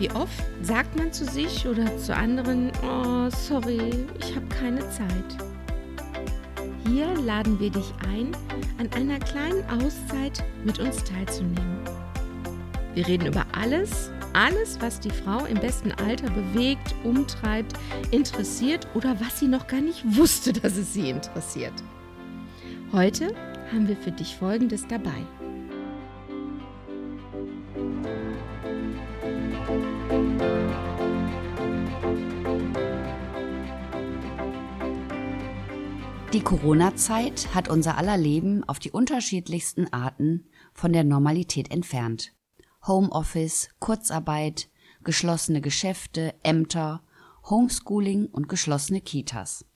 Wie oft sagt man zu sich oder zu anderen, oh, sorry, ich habe keine Zeit. Hier laden wir dich ein, an einer kleinen Auszeit mit uns teilzunehmen. Wir reden über alles, alles, was die Frau im besten Alter bewegt, umtreibt, interessiert oder was sie noch gar nicht wusste, dass es sie interessiert. Heute haben wir für dich Folgendes dabei. Die Corona-Zeit hat unser aller Leben auf die unterschiedlichsten Arten von der Normalität entfernt. Homeoffice, Kurzarbeit, geschlossene Geschäfte, Ämter, Homeschooling und geschlossene Kitas.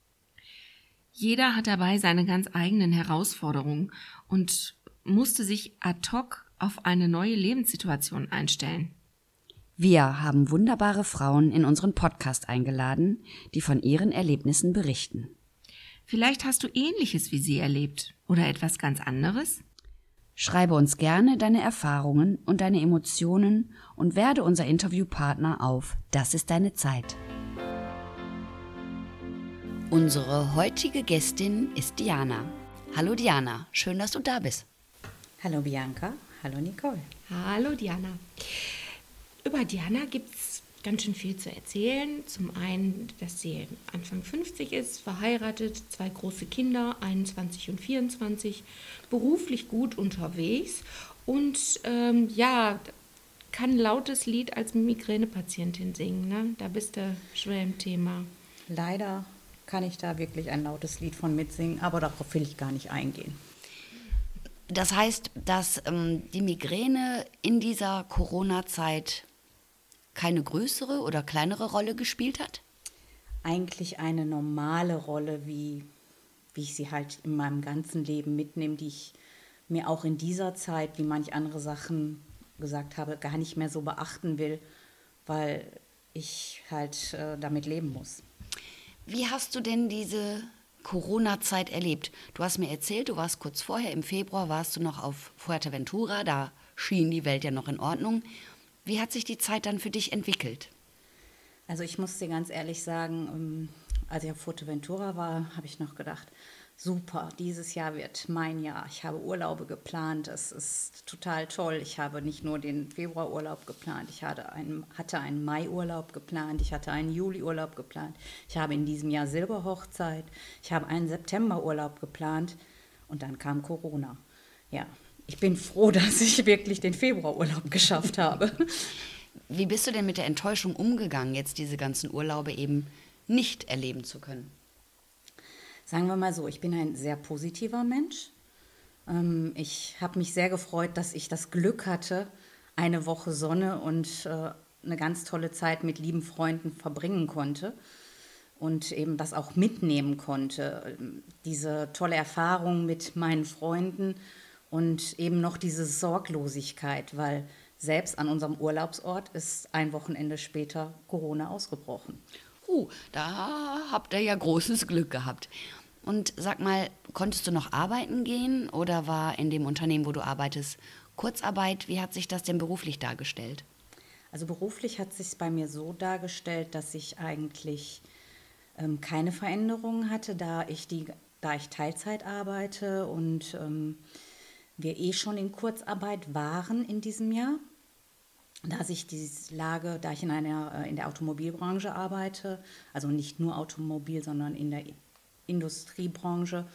Jeder hat dabei seine ganz eigenen Herausforderungen und musste sich ad hoc auf eine neue Lebenssituation einstellen. Wir haben wunderbare Frauen in unseren Podcast eingeladen, die von ihren Erlebnissen berichten. Vielleicht hast du ähnliches wie sie erlebt oder etwas ganz anderes? Schreibe uns gerne deine Erfahrungen und deine Emotionen und werde unser Interviewpartner auf Das ist deine Zeit. Unsere heutige Gästin ist Diana. Hallo Diana, schön, dass du da bist. Hallo Bianca, hallo Nicole. Hallo Diana. Über Diana gibt es ganz schön viel zu erzählen. Zum einen, dass sie Anfang 50 ist, verheiratet, zwei große Kinder, 21 und 24, beruflich gut unterwegs und ähm, ja, kann ein lautes Lied als Migränepatientin singen. Ne? Da bist du schwer im Thema. Leider kann ich da wirklich ein lautes Lied von mitsingen, aber darauf will ich gar nicht eingehen. Das heißt, dass ähm, die Migräne in dieser Corona-Zeit keine größere oder kleinere Rolle gespielt hat? Eigentlich eine normale Rolle, wie, wie ich sie halt in meinem ganzen Leben mitnehme, die ich mir auch in dieser Zeit, wie manch andere Sachen gesagt habe, gar nicht mehr so beachten will, weil ich halt äh, damit leben muss. Wie hast du denn diese Corona-Zeit erlebt? Du hast mir erzählt, du warst kurz vorher, im Februar warst du noch auf Fuerteventura, da schien die Welt ja noch in Ordnung. Wie hat sich die Zeit dann für dich entwickelt? Also ich muss dir ganz ehrlich sagen, ähm, als ich auf Fuerteventura war, habe ich noch gedacht, super, dieses Jahr wird mein Jahr. Ich habe Urlaube geplant, es ist total toll. Ich habe nicht nur den Februarurlaub geplant, ich hatte einen, hatte einen Maiurlaub geplant, ich hatte einen Juliurlaub geplant. Ich habe in diesem Jahr Silberhochzeit, ich habe einen Septemberurlaub geplant und dann kam Corona. Ja, ich bin froh, dass ich wirklich den Februarurlaub geschafft habe. Wie bist du denn mit der Enttäuschung umgegangen, jetzt diese ganzen Urlaube eben nicht erleben zu können? Sagen wir mal so, ich bin ein sehr positiver Mensch. Ähm, ich habe mich sehr gefreut, dass ich das Glück hatte, eine Woche Sonne und äh, eine ganz tolle Zeit mit lieben Freunden verbringen konnte und eben das auch mitnehmen konnte. Diese tolle Erfahrung mit meinen Freunden und eben noch diese Sorglosigkeit, weil selbst an unserem Urlaubsort ist ein Wochenende später Corona ausgebrochen. Uh, da habt ihr ja großes Glück gehabt. Und sag mal, konntest du noch arbeiten gehen oder war in dem Unternehmen, wo du arbeitest, Kurzarbeit? Wie hat sich das denn beruflich dargestellt? Also beruflich hat sich bei mir so dargestellt, dass ich eigentlich ähm, keine Veränderungen hatte, da ich die, da ich Teilzeit arbeite und ähm, wir eh schon in Kurzarbeit waren in diesem Jahr. Da sich die Lage, da ich in, einer, äh, in der Automobilbranche arbeite, also nicht nur Automobil, sondern in der Industriebranche,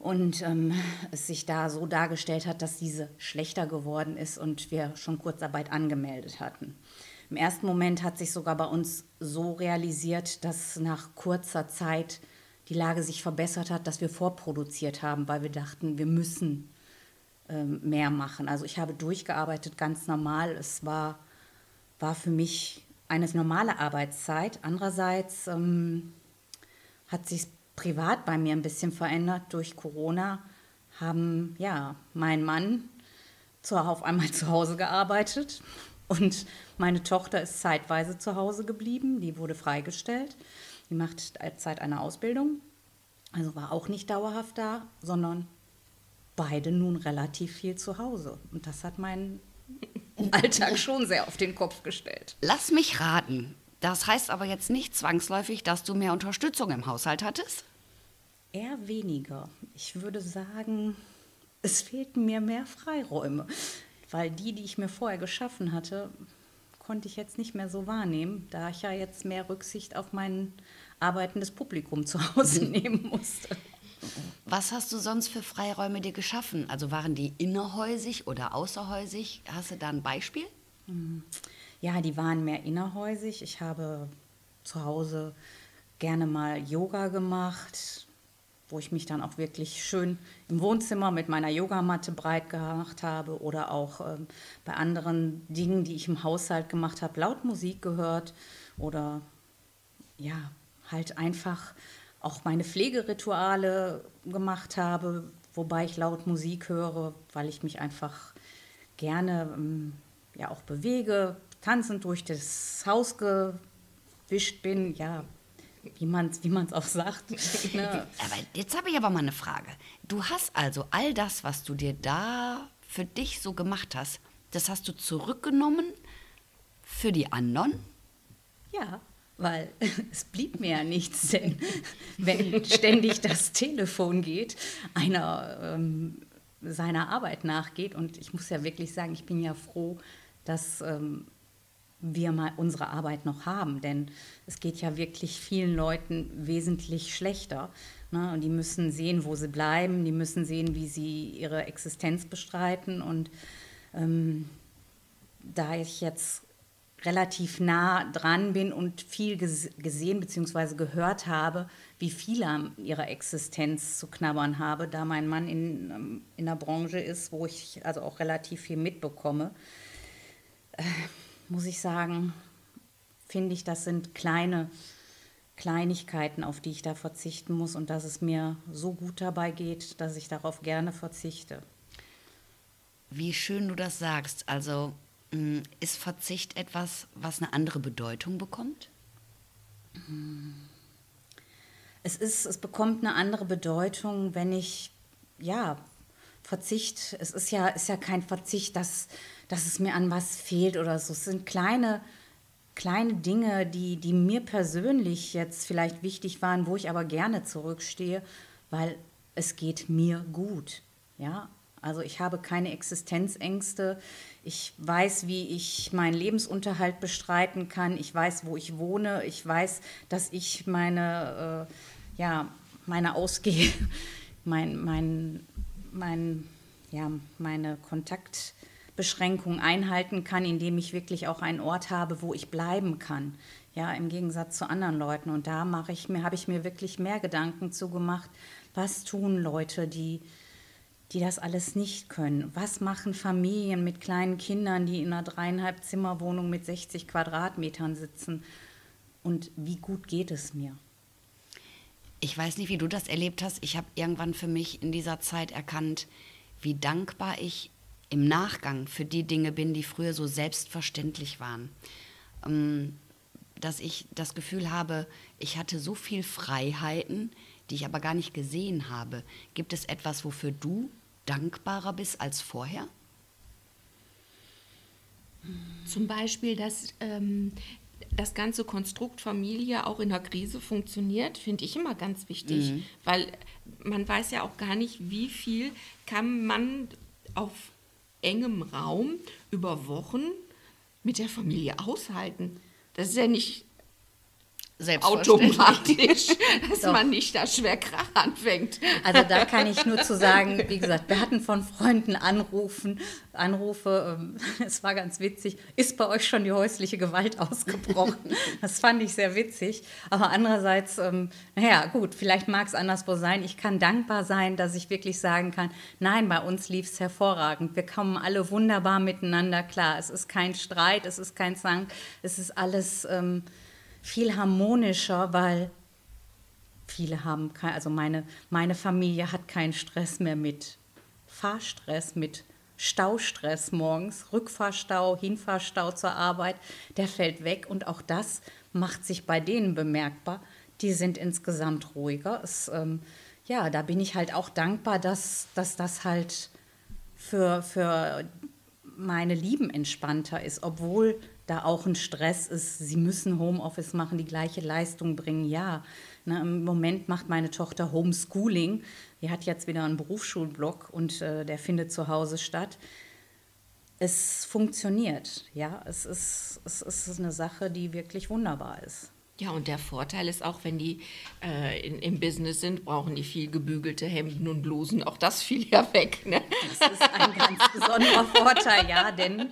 und ähm, es sich da so dargestellt hat, dass diese schlechter geworden ist und wir schon Kurzarbeit angemeldet hatten. Im ersten Moment hat sich sogar bei uns so realisiert, dass nach kurzer Zeit die Lage sich verbessert hat, dass wir vorproduziert haben, weil wir dachten, wir müssen mehr machen. Also ich habe durchgearbeitet, ganz normal. Es war, war für mich eine normale Arbeitszeit. Andererseits ähm, hat sich privat bei mir ein bisschen verändert durch Corona. Haben ja mein Mann zu, auf einmal zu Hause gearbeitet und meine Tochter ist zeitweise zu Hause geblieben. Die wurde freigestellt. Die macht seit einer Ausbildung. Also war auch nicht dauerhaft da, sondern beide nun relativ viel zu Hause. Und das hat meinen Alltag schon sehr auf den Kopf gestellt. Lass mich raten. Das heißt aber jetzt nicht zwangsläufig, dass du mehr Unterstützung im Haushalt hattest? Eher weniger. Ich würde sagen, es fehlten mir mehr Freiräume, weil die, die ich mir vorher geschaffen hatte, konnte ich jetzt nicht mehr so wahrnehmen, da ich ja jetzt mehr Rücksicht auf mein arbeitendes Publikum zu Hause nehmen musste. Was hast du sonst für Freiräume dir geschaffen? Also waren die innerhäusig oder außerhäusig? Hast du da ein Beispiel? Ja, die waren mehr innerhäusig. Ich habe zu Hause gerne mal Yoga gemacht, wo ich mich dann auch wirklich schön im Wohnzimmer mit meiner Yogamatte breit gemacht habe oder auch ähm, bei anderen Dingen, die ich im Haushalt gemacht habe, laut Musik gehört oder ja, halt einfach auch meine Pflegerituale gemacht habe, wobei ich laut Musik höre, weil ich mich einfach gerne ähm, ja auch bewege, tanzend durch das Haus gewischt bin, ja, wie man es wie auch sagt. Ne? Aber jetzt habe ich aber mal eine Frage. Du hast also all das, was du dir da für dich so gemacht hast, das hast du zurückgenommen für die anderen? Ja, weil es blieb mir ja nichts, denn wenn ständig das Telefon geht, einer ähm, seiner Arbeit nachgeht und ich muss ja wirklich sagen, ich bin ja froh, dass ähm, wir mal unsere Arbeit noch haben, denn es geht ja wirklich vielen Leuten wesentlich schlechter. Ne? Und die müssen sehen, wo sie bleiben, die müssen sehen, wie sie ihre Existenz bestreiten. Und ähm, da ich jetzt relativ nah dran bin und viel gesehen bzw. gehört habe, wie viele an ihrer Existenz zu knabbern habe, da mein Mann in, ähm, in der Branche ist, wo ich also auch relativ viel mitbekomme, äh, muss ich sagen, finde ich, das sind kleine Kleinigkeiten, auf die ich da verzichten muss und dass es mir so gut dabei geht, dass ich darauf gerne verzichte. Wie schön du das sagst. Also ist Verzicht etwas, was eine andere Bedeutung bekommt? Es ist, es bekommt eine andere Bedeutung, wenn ich, ja, Verzicht, es ist ja, ist ja kein Verzicht, dass dass es mir an was fehlt oder so. Es sind kleine, kleine Dinge, die, die mir persönlich jetzt vielleicht wichtig waren, wo ich aber gerne zurückstehe, weil es geht mir gut. Ja, also ich habe keine Existenzängste. Ich weiß, wie ich meinen Lebensunterhalt bestreiten kann. Ich weiß, wo ich wohne. Ich weiß, dass ich meine, äh, ja, meine Ausgehe, mein, mein, mein, ja, meine Kontakt Beschränkungen einhalten kann, indem ich wirklich auch einen Ort habe, wo ich bleiben kann. Ja, im Gegensatz zu anderen Leuten. Und da mache ich mir, habe ich mir wirklich mehr Gedanken zu gemacht, was tun Leute, die, die das alles nicht können? Was machen Familien mit kleinen Kindern, die in einer dreieinhalb Zimmerwohnung mit 60 Quadratmetern sitzen? Und wie gut geht es mir? Ich weiß nicht, wie du das erlebt hast. Ich habe irgendwann für mich in dieser Zeit erkannt, wie dankbar ich im Nachgang für die Dinge bin, die früher so selbstverständlich waren. Ähm, dass ich das Gefühl habe, ich hatte so viel Freiheiten, die ich aber gar nicht gesehen habe. Gibt es etwas, wofür du dankbarer bist als vorher? Zum Beispiel, dass ähm, das ganze Konstrukt Familie auch in der Krise funktioniert, finde ich immer ganz wichtig, mhm. weil man weiß ja auch gar nicht, wie viel kann man auf engem Raum über Wochen mit der Familie aushalten. Das ist ja nicht automatisch, dass Doch. man nicht da schwer Krach anfängt. Also da kann ich nur zu sagen, wie gesagt, wir hatten von Freunden Anrufen, Anrufe, ähm, es war ganz witzig, ist bei euch schon die häusliche Gewalt ausgebrochen? Das fand ich sehr witzig. Aber andererseits, ähm, naja, gut, vielleicht mag es anderswo sein. Ich kann dankbar sein, dass ich wirklich sagen kann, nein, bei uns lief es hervorragend. Wir kommen alle wunderbar miteinander klar. Es ist kein Streit, es ist kein Zank, es ist alles... Ähm, viel harmonischer, weil viele haben, kein, also meine, meine Familie hat keinen Stress mehr mit Fahrstress, mit Staustress morgens, Rückfahrstau, Hinfahrstau zur Arbeit, der fällt weg und auch das macht sich bei denen bemerkbar. Die sind insgesamt ruhiger. Es, ähm, ja, da bin ich halt auch dankbar, dass, dass das halt für, für meine Lieben entspannter ist, obwohl da auch ein Stress ist, sie müssen Homeoffice machen, die gleiche Leistung bringen. Ja, ne, im Moment macht meine Tochter Homeschooling. Die hat jetzt wieder einen Berufsschulblock und äh, der findet zu Hause statt. Es funktioniert, ja, es ist, es ist eine Sache, die wirklich wunderbar ist. Ja, und der Vorteil ist auch, wenn die äh, in, im Business sind, brauchen die viel gebügelte Hemden und Blusen. Auch das fiel ja weg. Ne? Das ist ein ganz besonderer Vorteil, ja, denn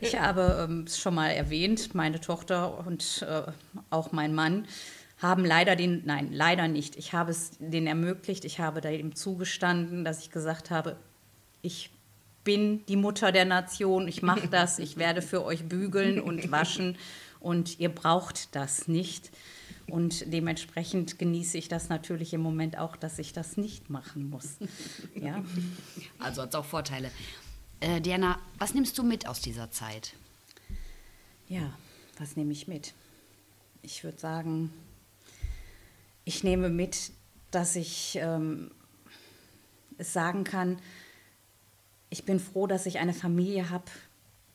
ich habe ähm, es schon mal erwähnt, meine Tochter und äh, auch mein Mann haben leider den, nein, leider nicht. Ich habe es denen ermöglicht, ich habe da eben zugestanden, dass ich gesagt habe, ich bin die Mutter der Nation, ich mache das, ich werde für euch bügeln und waschen und ihr braucht das nicht. Und dementsprechend genieße ich das natürlich im Moment auch, dass ich das nicht machen muss. Ja. Also hat es auch Vorteile. Äh, Diana, was nimmst du mit aus dieser Zeit? Ja, was nehme ich mit? Ich würde sagen, ich nehme mit, dass ich ähm, es sagen kann, ich bin froh, dass ich eine Familie habe,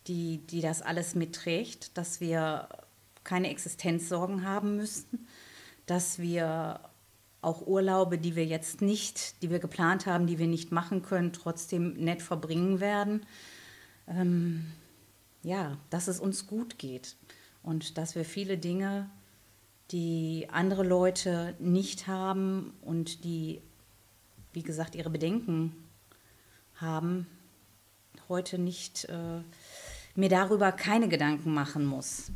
die, die das alles mitträgt, dass wir keine Existenzsorgen haben müssen, dass wir auch Urlaube, die wir jetzt nicht, die wir geplant haben, die wir nicht machen können, trotzdem nett verbringen werden. Ähm, ja, dass es uns gut geht und dass wir viele Dinge, die andere Leute nicht haben und die, wie gesagt, ihre Bedenken haben, heute nicht äh, mir darüber keine Gedanken machen muss.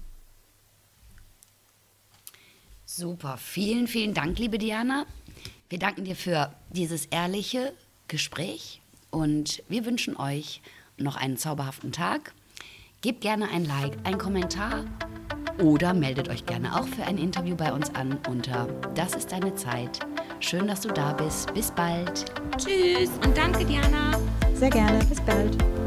Super, vielen, vielen Dank, liebe Diana. Wir danken dir für dieses ehrliche Gespräch und wir wünschen euch noch einen zauberhaften Tag. Gebt gerne ein Like, ein Kommentar oder meldet euch gerne auch für ein Interview bei uns an unter Das ist deine Zeit. Schön, dass du da bist. Bis bald. Tschüss und danke, Diana. Sehr gerne. Bis bald.